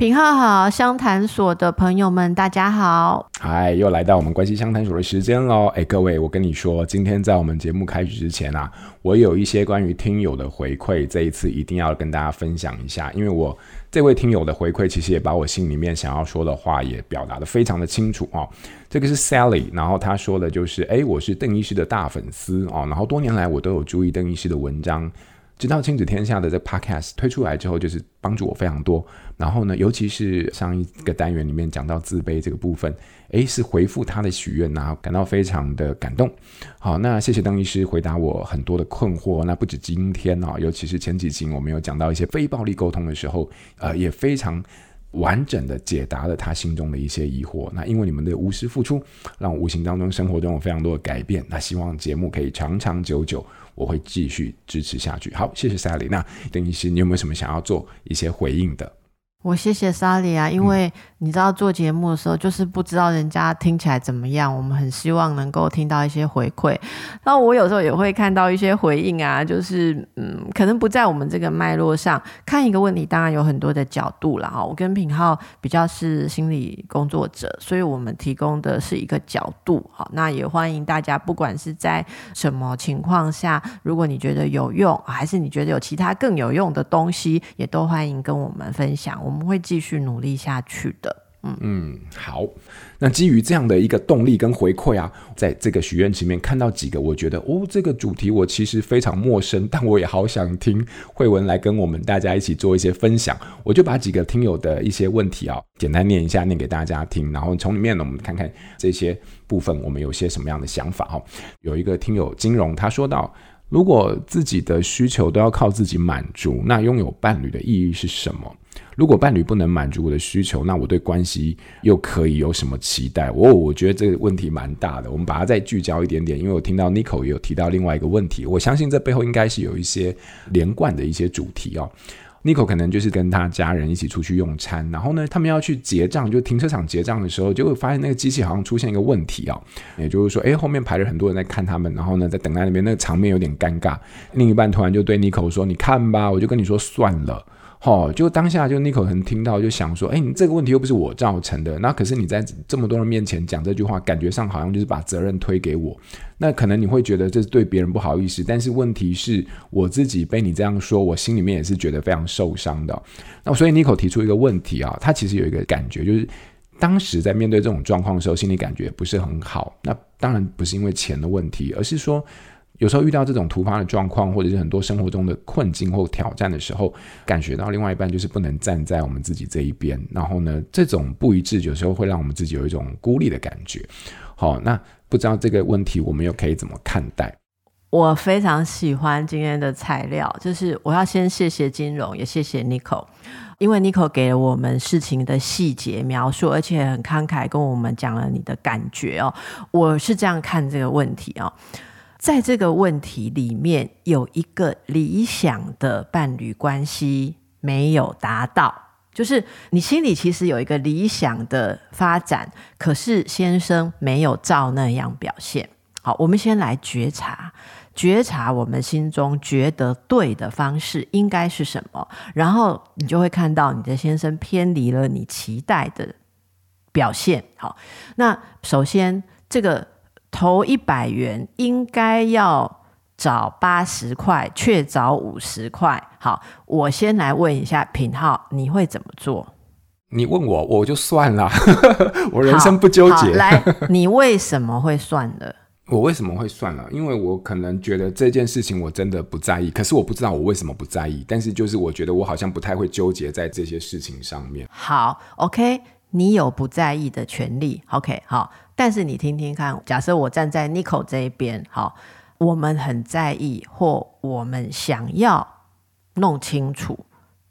品浩好，相谈所的朋友们，大家好。嗨，又来到我们关系相谈所的时间喽。哎，各位，我跟你说，今天在我们节目开始之前啊，我有一些关于听友的回馈，这一次一定要跟大家分享一下，因为我这位听友的回馈，其实也把我心里面想要说的话也表达得非常的清楚哦。这个是 Sally，然后他说的就是，哎，我是邓医师的大粉丝哦，然后多年来我都有注意邓医师的文章。直到亲子天下的这 podcast 推出来之后，就是帮助我非常多。然后呢，尤其是上一个单元里面讲到自卑这个部分，诶，是回复他的许愿，然后感到非常的感动。好，那谢谢邓医师回答我很多的困惑。那不止今天啊，尤其是前几集我们有讲到一些非暴力沟通的时候，呃，也非常完整的解答了他心中的一些疑惑。那因为你们的无私付出，让我无形当中生活中有非常多的改变。那希望节目可以长长久久。我会继续支持下去。好，谢谢 Sally。那邓医师，你有没有什么想要做一些回应的？我谢谢 Sally 啊，因为你知道做节目的时候，就是不知道人家听起来怎么样，我们很希望能够听到一些回馈。然后我有时候也会看到一些回应啊，就是嗯，可能不在我们这个脉络上看一个问题，当然有很多的角度了哈。我跟品浩比较是心理工作者，所以我们提供的是一个角度。好，那也欢迎大家，不管是在什么情况下，如果你觉得有用，还是你觉得有其他更有用的东西，也都欢迎跟我们分享。我们会继续努力下去的。嗯嗯，好。那基于这样的一个动力跟回馈啊，在这个许愿池面看到几个，我觉得哦，这个主题我其实非常陌生，但我也好想听慧文来跟我们大家一起做一些分享。我就把几个听友的一些问题啊，简单念一下，念给大家听，然后从里面呢，我们看看这些部分我们有些什么样的想法哈。有一个听友金融，他说到，如果自己的需求都要靠自己满足，那拥有伴侣的意义是什么？如果伴侣不能满足我的需求，那我对关系又可以有什么期待？我、哦、我觉得这个问题蛮大的，我们把它再聚焦一点点。因为我听到 Nico 也有提到另外一个问题，我相信这背后应该是有一些连贯的一些主题哦。Nico 可能就是跟他家人一起出去用餐，然后呢，他们要去结账，就停车场结账的时候，就会发现那个机器好像出现一个问题哦，也就是说，诶，后面排了很多人在看他们，然后呢，在等待那边，那个场面有点尴尬。另一半突然就对 Nico 说：“你看吧，我就跟你说算了。”好，就当下就 Nico 可能听到就想说，哎，你这个问题又不是我造成的，那可是你在这么多人面前讲这句话，感觉上好像就是把责任推给我，那可能你会觉得这是对别人不好意思，但是问题是我自己被你这样说，我心里面也是觉得非常受伤的。那所以 Nico 提出一个问题啊，他其实有一个感觉，就是当时在面对这种状况的时候，心理感觉不是很好。那当然不是因为钱的问题，而是说。有时候遇到这种突发的状况，或者是很多生活中的困境或挑战的时候，感觉到另外一半就是不能站在我们自己这一边，然后呢，这种不一致有时候会让我们自己有一种孤立的感觉。好，那不知道这个问题我们又可以怎么看待？我非常喜欢今天的材料，就是我要先谢谢金融，也谢谢 Nico，因为 Nico 给了我们事情的细节描述，而且很慷慨跟我们讲了你的感觉哦。我是这样看这个问题哦。在这个问题里面，有一个理想的伴侣关系没有达到，就是你心里其实有一个理想的发展，可是先生没有照那样表现。好，我们先来觉察，觉察我们心中觉得对的方式应该是什么，然后你就会看到你的先生偏离了你期待的表现。好，那首先这个。投一百元应该要找八十块，却找五十块。好，我先来问一下品浩，你会怎么做？你问我，我就算了，我人生不纠结。来，你为什么会算了？我为什么会算了？因为我可能觉得这件事情我真的不在意，可是我不知道我为什么不在意。但是就是我觉得我好像不太会纠结在这些事情上面。好，OK，你有不在意的权利。OK，好。但是你听听看，假设我站在 Nico 这一边，好，我们很在意，或我们想要弄清楚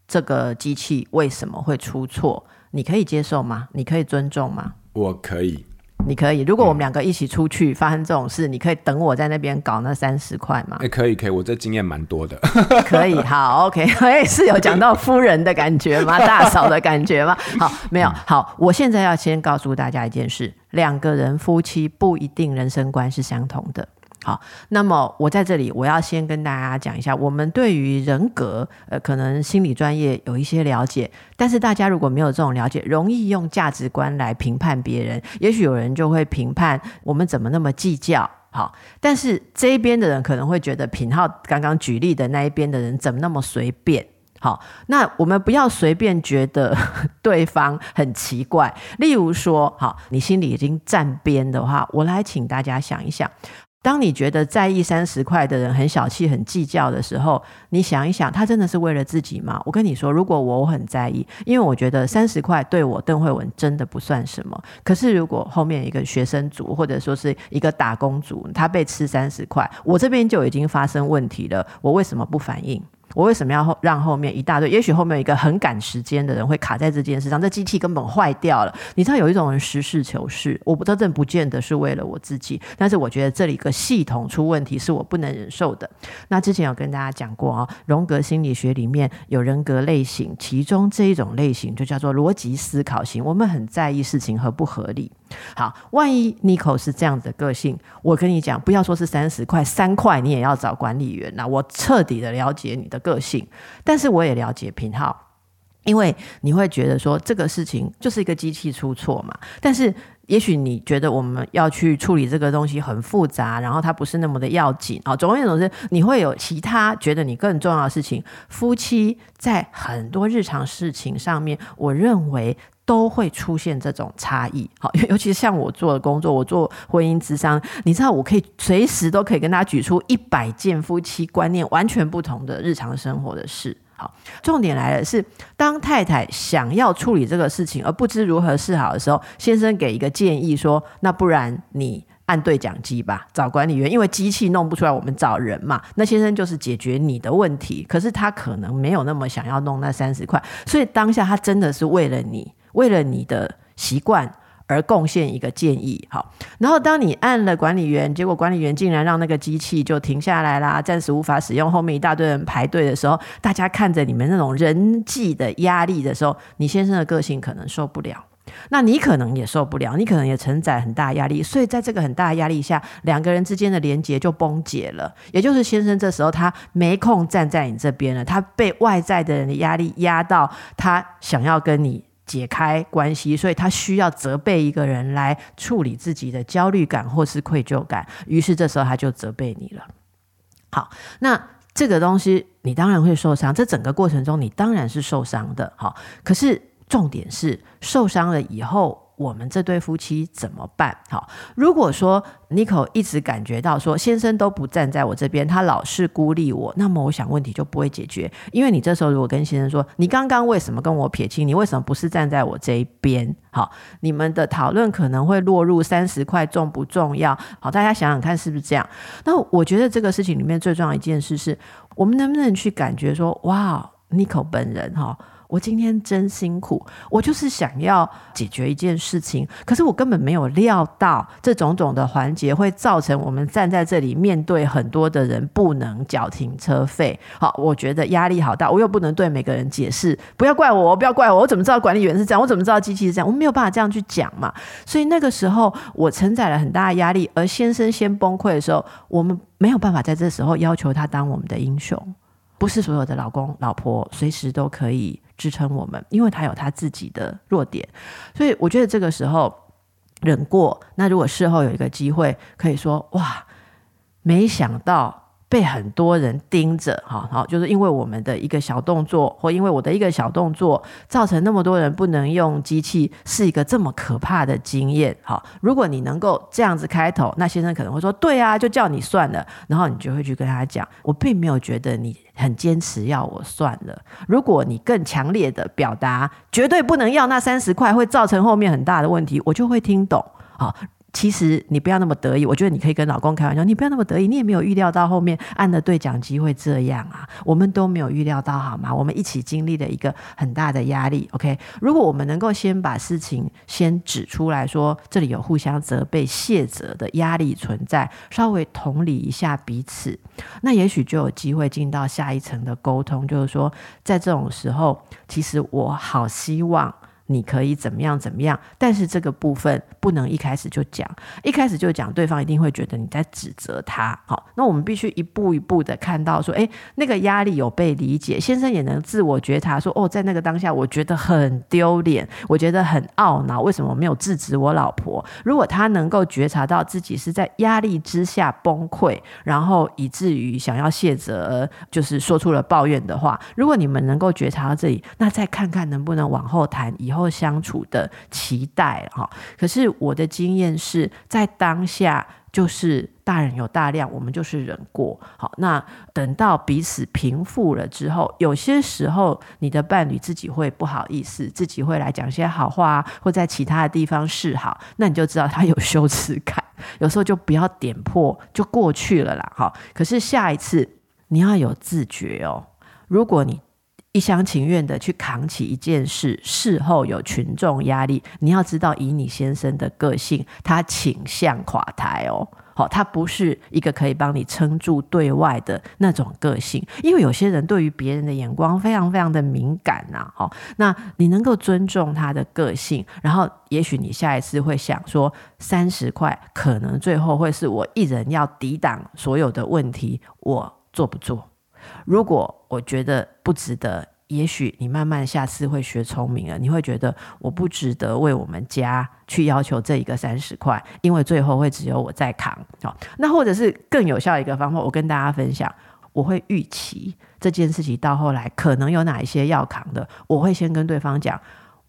这个机器为什么会出错，你可以接受吗？你可以尊重吗？我可以。你可以。如果我们两个一起出去发生这种事，嗯、你可以等我在那边搞那三十块吗？哎、欸，可以，可以，我这经验蛮多的。可以，好，OK，哎，是有讲到夫人的感觉吗？大嫂的感觉吗？好，没有。好，我现在要先告诉大家一件事：两个人夫妻不一定人生观是相同的。好，那么我在这里，我要先跟大家讲一下，我们对于人格，呃，可能心理专业有一些了解，但是大家如果没有这种了解，容易用价值观来评判别人，也许有人就会评判我们怎么那么计较。好，但是这一边的人可能会觉得品浩刚刚举例的那一边的人怎么那么随便。好，那我们不要随便觉得 对方很奇怪。例如说，好，你心里已经站边的话，我来请大家想一想。当你觉得在意三十块的人很小气、很计较的时候，你想一想，他真的是为了自己吗？我跟你说，如果我很在意，因为我觉得三十块对我邓惠文真的不算什么。可是如果后面一个学生族或者说是一个打工族，他被吃三十块，我这边就已经发生问题了，我为什么不反应？我为什么要后让后面一大堆？也许后面有一个很赶时间的人会卡在这件事上，这机器根本坏掉了。你知道有一种人实事求是，我不真正不见得是为了我自己，但是我觉得这里一个系统出问题是我不能忍受的。那之前有跟大家讲过啊、荣格心理学里面有人格类型，其中这一种类型就叫做逻辑思考型。我们很在意事情合不合理。好，万一 Nico 是这样的个性，我跟你讲，不要说是三十块，三块你也要找管理员。那我彻底的了解你的个性，但是我也了解品皓，因为你会觉得说这个事情就是一个机器出错嘛。但是也许你觉得我们要去处理这个东西很复杂，然后它不是那么的要紧啊。总而言之，你会有其他觉得你更重要的事情。夫妻在很多日常事情上面，我认为。都会出现这种差异，好，尤其像我做的工作，我做婚姻之商，你知道，我可以随时都可以跟大家举出一百件夫妻观念完全不同的日常生活的事。好，重点来了是，当太太想要处理这个事情而不知如何是好的时候，先生给一个建议说：“那不然你按对讲机吧，找管理员，因为机器弄不出来，我们找人嘛。”那先生就是解决你的问题，可是他可能没有那么想要弄那三十块，所以当下他真的是为了你。为了你的习惯而贡献一个建议，好，然后当你按了管理员，结果管理员竟然让那个机器就停下来啦，暂时无法使用，后面一大堆人排队的时候，大家看着你们那种人际的压力的时候，你先生的个性可能受不了，那你可能也受不了，你可能也承载很大压力，所以在这个很大压力下，两个人之间的连结就崩解了，也就是先生这时候他没空站在你这边了，他被外在的人的压力压到，他想要跟你。解开关系，所以他需要责备一个人来处理自己的焦虑感或是愧疚感，于是这时候他就责备你了。好，那这个东西你当然会受伤，这整个过程中你当然是受伤的。好，可是重点是受伤了以后。我们这对夫妻怎么办？好，如果说 Nico 一直感觉到说先生都不站在我这边，他老是孤立我，那么我想问题就不会解决。因为你这时候如果跟先生说，你刚刚为什么跟我撇清？你为什么不是站在我这一边？好，你们的讨论可能会落入三十块重不重要？好，大家想想看是不是这样？那我觉得这个事情里面最重要一件事是，我们能不能去感觉说，哇，Nico 本人哈。我今天真辛苦，我就是想要解决一件事情，可是我根本没有料到这种种的环节会造成我们站在这里面对很多的人不能缴停车费。好，我觉得压力好大，我又不能对每个人解释，不要怪我，不要怪我，我怎么知道管理员是这样？我怎么知道机器是这样？我没有办法这样去讲嘛。所以那个时候我承载了很大的压力，而先生先崩溃的时候，我们没有办法在这时候要求他当我们的英雄。不是所有的老公老婆随时都可以支撑我们，因为他有他自己的弱点，所以我觉得这个时候忍过。那如果事后有一个机会，可以说哇，没想到。被很多人盯着，哈，好，就是因为我们的一个小动作，或因为我的一个小动作，造成那么多人不能用机器，是一个这么可怕的经验，好，如果你能够这样子开头，那先生可能会说，对啊，就叫你算了，然后你就会去跟他讲，我并没有觉得你很坚持要我算了，如果你更强烈的表达，绝对不能要那三十块，会造成后面很大的问题，我就会听懂，好。其实你不要那么得意，我觉得你可以跟老公开玩笑，你不要那么得意，你也没有预料到后面按的对讲机会这样啊，我们都没有预料到好吗？我们一起经历了一个很大的压力，OK？如果我们能够先把事情先指出来说，这里有互相责备、卸责的压力存在，稍微同理一下彼此，那也许就有机会进到下一层的沟通，就是说，在这种时候，其实我好希望。你可以怎么样怎么样，但是这个部分不能一开始就讲，一开始就讲，对方一定会觉得你在指责他。好，那我们必须一步一步的看到说，诶，那个压力有被理解，先生也能自我觉察说，哦，在那个当下，我觉得很丢脸，我觉得很懊恼，为什么我没有制止我老婆？如果他能够觉察到自己是在压力之下崩溃，然后以至于想要卸责，就是说出了抱怨的话，如果你们能够觉察到这里，那再看看能不能往后谈以后。后相处的期待哈，可是我的经验是在当下就是大人有大量，我们就是忍过好。那等到彼此平复了之后，有些时候你的伴侣自己会不好意思，自己会来讲些好话，或在其他的地方示好，那你就知道他有羞耻感。有时候就不要点破，就过去了啦。哈，可是下一次你要有自觉哦，如果你。一厢情愿的去扛起一件事，事后有群众压力，你要知道，以你先生的个性，他倾向垮台哦。好，他不是一个可以帮你撑住对外的那种个性，因为有些人对于别人的眼光非常非常的敏感呐。好，那你能够尊重他的个性，然后也许你下一次会想说，三十块可能最后会是我一人要抵挡所有的问题，我做不做？如果我觉得不值得，也许你慢慢下次会学聪明了。你会觉得我不值得为我们家去要求这一个三十块，因为最后会只有我在扛。好，那或者是更有效一个方法，我跟大家分享，我会预期这件事情到后来可能有哪一些要扛的，我会先跟对方讲，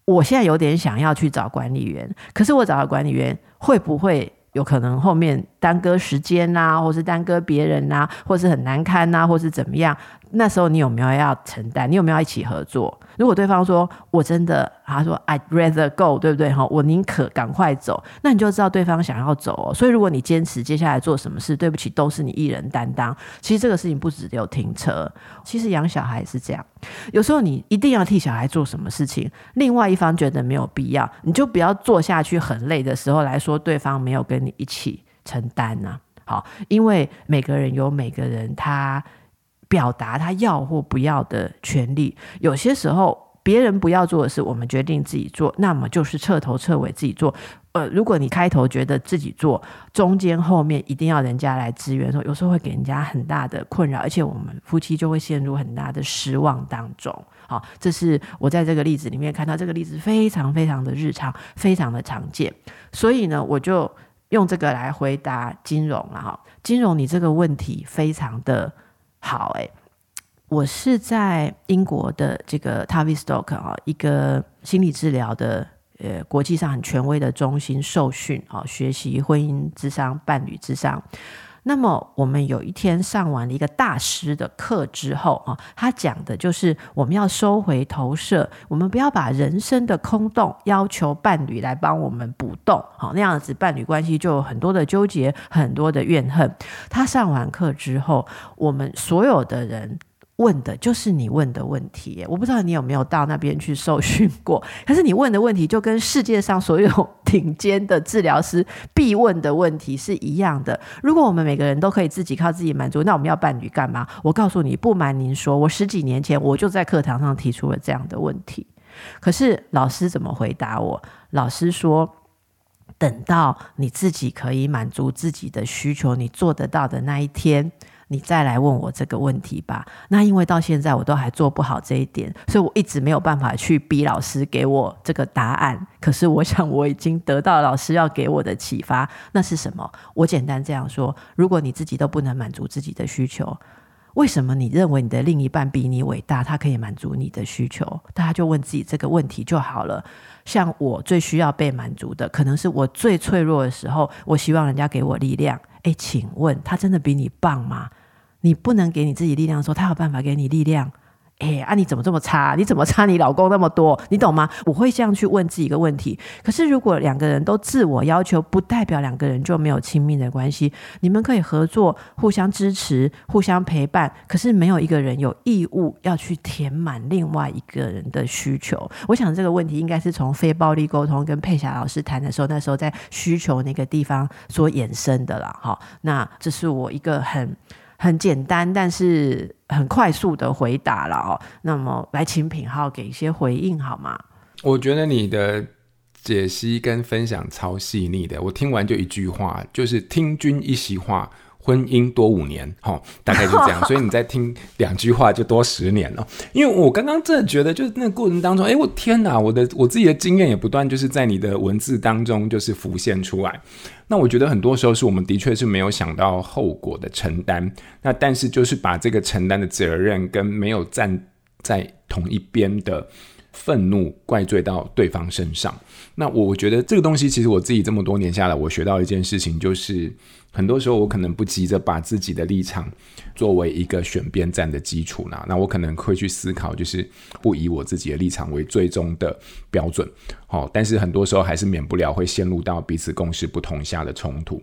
我现在有点想要去找管理员，可是我找到管理员会不会？有可能后面耽搁时间呐、啊，或是耽搁别人呐、啊，或是很难堪呐、啊，或是怎么样？那时候你有没有要承担？你有没有要一起合作？如果对方说我真的，他说 I'd rather go，对不对？哈，我宁可赶快走，那你就知道对方想要走哦。所以如果你坚持接下来做什么事，对不起，都是你一人担当。其实这个事情不只有停车，其实养小孩是这样。有时候你一定要替小孩做什么事情，另外一方觉得没有必要，你就不要做下去很累的时候来说对方没有跟你一起承担呢。好，因为每个人有每个人他。表达他要或不要的权利，有些时候别人不要做的事，我们决定自己做，那么就是彻头彻尾自己做。呃，如果你开头觉得自己做，中间后面一定要人家来支援的时候，有时候会给人家很大的困扰，而且我们夫妻就会陷入很大的失望当中。好，这是我在这个例子里面看到，这个例子非常非常的日常，非常的常见。所以呢，我就用这个来回答金融了哈。金融，你这个问题非常的。好诶，我是在英国的这个 Tavistock 啊，一个心理治疗的呃国际上很权威的中心受训啊，学习婚姻智商、伴侣智商。那么我们有一天上完了一个大师的课之后啊，他讲的就是我们要收回投射，我们不要把人生的空洞要求伴侣来帮我们补洞，好，那样子伴侣关系就有很多的纠结，很多的怨恨。他上完课之后，我们所有的人。问的就是你问的问题，我不知道你有没有到那边去受训过。可是你问的问题就跟世界上所有顶尖的治疗师必问的问题是一样的。如果我们每个人都可以自己靠自己满足，那我们要伴侣干嘛？我告诉你，不瞒您说，我十几年前我就在课堂上提出了这样的问题。可是老师怎么回答我？老师说，等到你自己可以满足自己的需求，你做得到的那一天。你再来问我这个问题吧。那因为到现在我都还做不好这一点，所以我一直没有办法去逼老师给我这个答案。可是我想我已经得到老师要给我的启发，那是什么？我简单这样说：如果你自己都不能满足自己的需求，为什么你认为你的另一半比你伟大，他可以满足你的需求？大家就问自己这个问题就好了。像我最需要被满足的，可能是我最脆弱的时候，我希望人家给我力量。诶，请问他真的比你棒吗？你不能给你自己力量的时候，他有办法给你力量。哎、啊，你怎么这么差？你怎么差你老公那么多？你懂吗？我会这样去问自己一个问题。可是如果两个人都自我要求，不代表两个人就没有亲密的关系。你们可以合作，互相支持，互相陪伴。可是没有一个人有义务要去填满另外一个人的需求。我想这个问题应该是从非暴力沟通跟佩霞老师谈的时候，那时候在需求那个地方所衍生的啦。哈，那这是我一个很。很简单，但是很快速的回答了哦。那么来请品浩给一些回应好吗？我觉得你的解析跟分享超细腻的，我听完就一句话，就是听君一席话。婚姻多五年，齁，大概就这样，所以你再听两句话就多十年了。因为我刚刚真的觉得，就是那个过程当中，哎，我天哪，我的我自己的经验也不断就是在你的文字当中就是浮现出来。那我觉得很多时候是我们的确是没有想到后果的承担，那但是就是把这个承担的责任跟没有站在同一边的愤怒怪罪到对方身上。那我觉得这个东西，其实我自己这么多年下来，我学到一件事情就是。很多时候，我可能不急着把自己的立场作为一个选边站的基础呢。那我可能会去思考，就是不以我自己的立场为最终的标准。好，但是很多时候还是免不了会陷入到彼此共识不同下的冲突。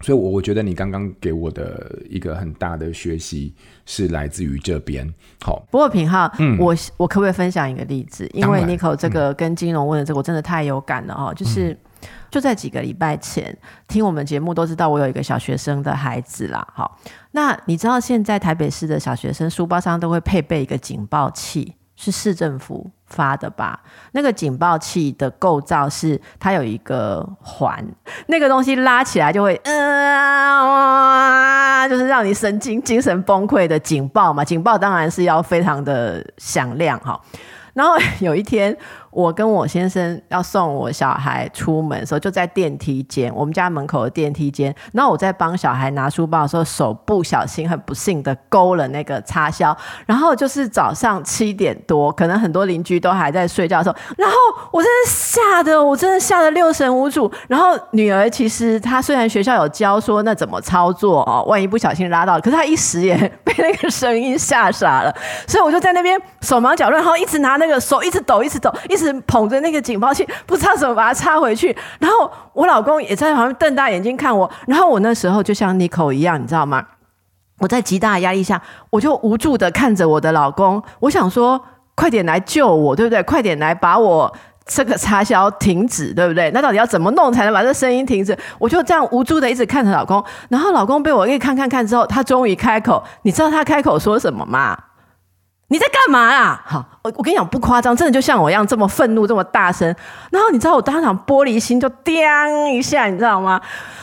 所以，我我觉得你刚刚给我的一个很大的学习是来自于这边。好，不过品浩，嗯，我我可不可以分享一个例子？因为 Nico 这个跟金融问的这个，我真的太有感了哈，就是。嗯就在几个礼拜前，听我们节目都知道我有一个小学生的孩子啦。好，那你知道现在台北市的小学生书包上都会配备一个警报器，是市政府发的吧？那个警报器的构造是它有一个环，那个东西拉起来就会，呃，就是让你神经精神崩溃的警报嘛。警报当然是要非常的响亮哈。然后 有一天。我跟我先生要送我小孩出门的时候，就在电梯间，我们家门口的电梯间。然后我在帮小孩拿书包的时候，手不小心很不幸的勾了那个插销。然后就是早上七点多，可能很多邻居都还在睡觉的时候，然后我真的吓得，我真的吓得六神无主。然后女儿其实她虽然学校有教说那怎么操作哦，万一不小心拉到，可是她一时也 被那个声音吓傻了。所以我就在那边手忙脚乱，然后一直拿那个手一直抖，一直抖，一直。捧着那个警报器，不知道怎么把它插回去。然后我老公也在旁边瞪大眼睛看我。然后我那时候就像 Nico 一样，你知道吗？我在极大的压力下，我就无助的看着我的老公。我想说，快点来救我，对不对？快点来把我这个插销停止，对不对？那到底要怎么弄才能把这声音停止？我就这样无助的一直看着老公。然后老公被我一看看看之后，他终于开口。你知道他开口说什么吗？你在干嘛啊？好，我跟你讲不夸张，真的就像我一样这么愤怒，这么大声。然后你知道我当场玻璃心就叮一下，你知道吗？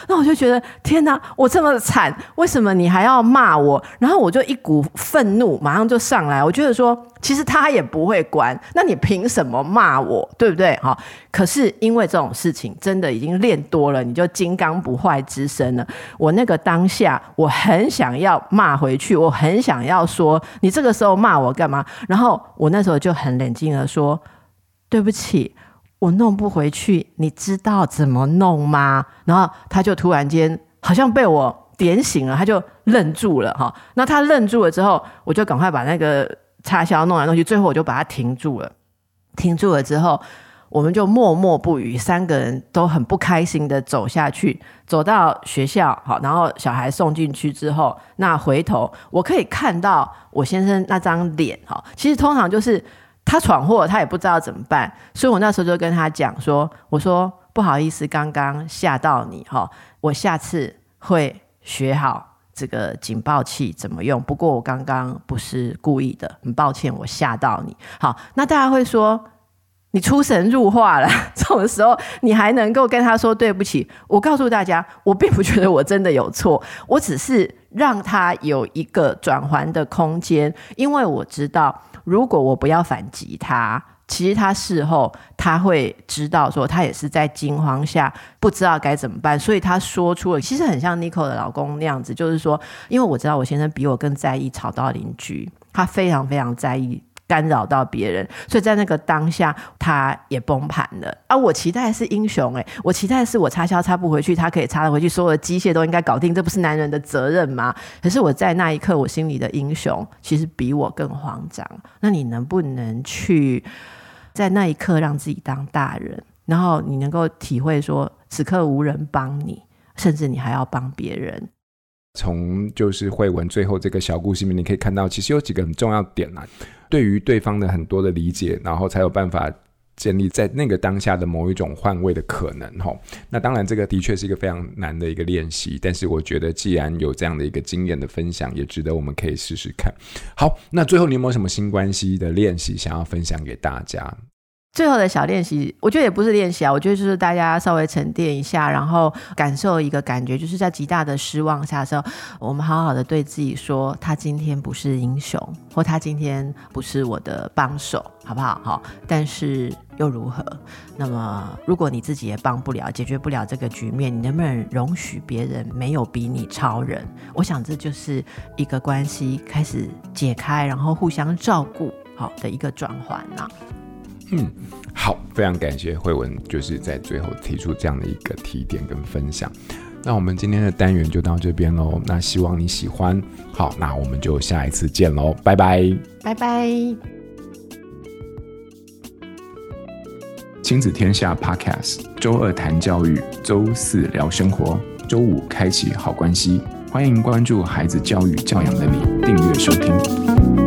那我就觉得天哪，我这么惨，为什么你还要骂我？然后我就一股愤怒马上就上来，我觉得说，其实他也不会关，那你凭什么骂我？对不对？哈，可是因为这种事情真的已经练多了，你就金刚不坏之身了。我那个当下，我很想要骂回去，我很想要说，你这个时候骂我干嘛？然后我那时候就很冷静的说，对不起。我弄不回去，你知道怎么弄吗？然后他就突然间好像被我点醒了，他就愣住了哈。那他愣住了之后，我就赶快把那个插销弄来弄去，最后我就把它停住了。停住了之后，我们就默默不语，三个人都很不开心的走下去，走到学校好，然后小孩送进去之后，那回头我可以看到我先生那张脸哈。其实通常就是。他闯祸，他也不知道怎么办，所以我那时候就跟他讲说：“我说不好意思，刚刚吓到你哈，我下次会学好这个警报器怎么用。不过我刚刚不是故意的，很抱歉，我吓到你。好，那大家会说你出神入化了，这种时候你还能够跟他说对不起？我告诉大家，我并不觉得我真的有错，我只是让他有一个转圜的空间，因为我知道。”如果我不要反击他，其实他事后他会知道说他也是在惊慌下不知道该怎么办，所以他说出了其实很像 Nico 的老公那样子，就是说，因为我知道我先生比我更在意吵到邻居，他非常非常在意干扰到别人，所以在那个当下，他也崩盘了。啊、我期待是英雄、欸，我期待是我插销插不回去，他可以插得回去，所有的机械都应该搞定，这不是男人的责任吗？可是我在那一刻，我心里的英雄其实比我更慌张。那你能不能去在那一刻让自己当大人，然后你能够体会说，此刻无人帮你，甚至你还要帮别人？从就是慧文最后这个小故事里面，你可以看到，其实有几个很重要点啊。对于对方的很多的理解，然后才有办法建立在那个当下的某一种换位的可能。哈，那当然这个的确是一个非常难的一个练习，但是我觉得既然有这样的一个经验的分享，也值得我们可以试试看。好，那最后你有没有什么新关系的练习想要分享给大家？最后的小练习，我觉得也不是练习啊，我觉得就是大家稍微沉淀一下，然后感受一个感觉，就是在极大的失望下的时候，我们好好的对自己说，他今天不是英雄，或他今天不是我的帮手，好不好？好，但是又如何？那么，如果你自己也帮不了，解决不了这个局面，你能不能容许别人没有比你超人？我想这就是一个关系开始解开，然后互相照顾好的一个转换啊。嗯，好，非常感谢慧文，就是在最后提出这样的一个提点跟分享。那我们今天的单元就到这边喽。那希望你喜欢。好，那我们就下一次见喽，拜拜，拜拜。亲子天下 Podcast，周二谈教育，周四聊生活，周五开启好关系。欢迎关注孩子教育教养的你，订阅收听。